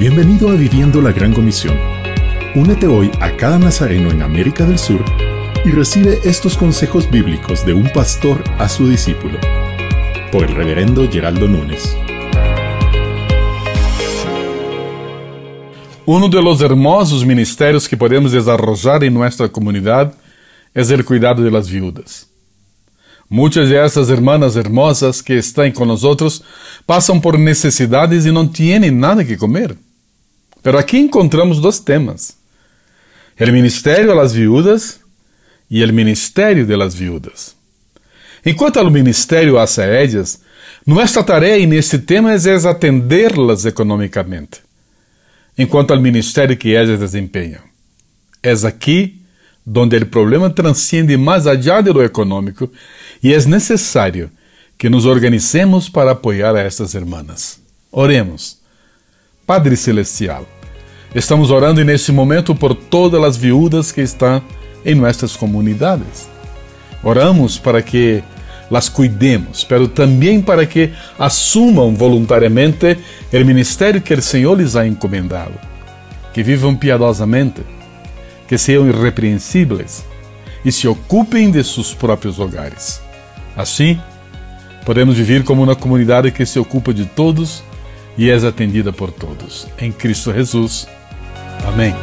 Bienvenido a Viviendo la Gran Comisión. Únete hoy a cada nazareno en América del Sur y recibe estos consejos bíblicos de un pastor a su discípulo. Por el reverendo Geraldo Núñez. Uno de los hermosos ministerios que podemos desarrollar en nuestra comunidad es el cuidado de las viudas. Muchas de estas hermanas hermosas que están con nosotros pasan por necesidades y no tienen nada que comer. Pero aquí encontramos dos temas: el ministerio a las viudas y el ministerio de las viudas. En cuanto al ministerio hacia ellas, nuestra tarea en este tema es, es atenderlas económicamente. En cuanto al ministerio que ellas desempeñan, es aquí donde el problema transciende más allá de lo económico y es necesario que nos organicemos para apoyar a estas hermanas. Oremos. Padre Celestial, estamos orando en este momento por todas las viudas que están en nuestras comunidades. Oramos para que las cuidemos, pero también para que asuman voluntariamente el ministerio que el Señor les ha encomendado, que vivan piadosamente que sejam irrepreensíveis e se ocupem de seus próprios hogares. Assim, podemos viver como uma comunidade que se ocupa de todos e é atendida por todos. Em Cristo Jesus. Amém.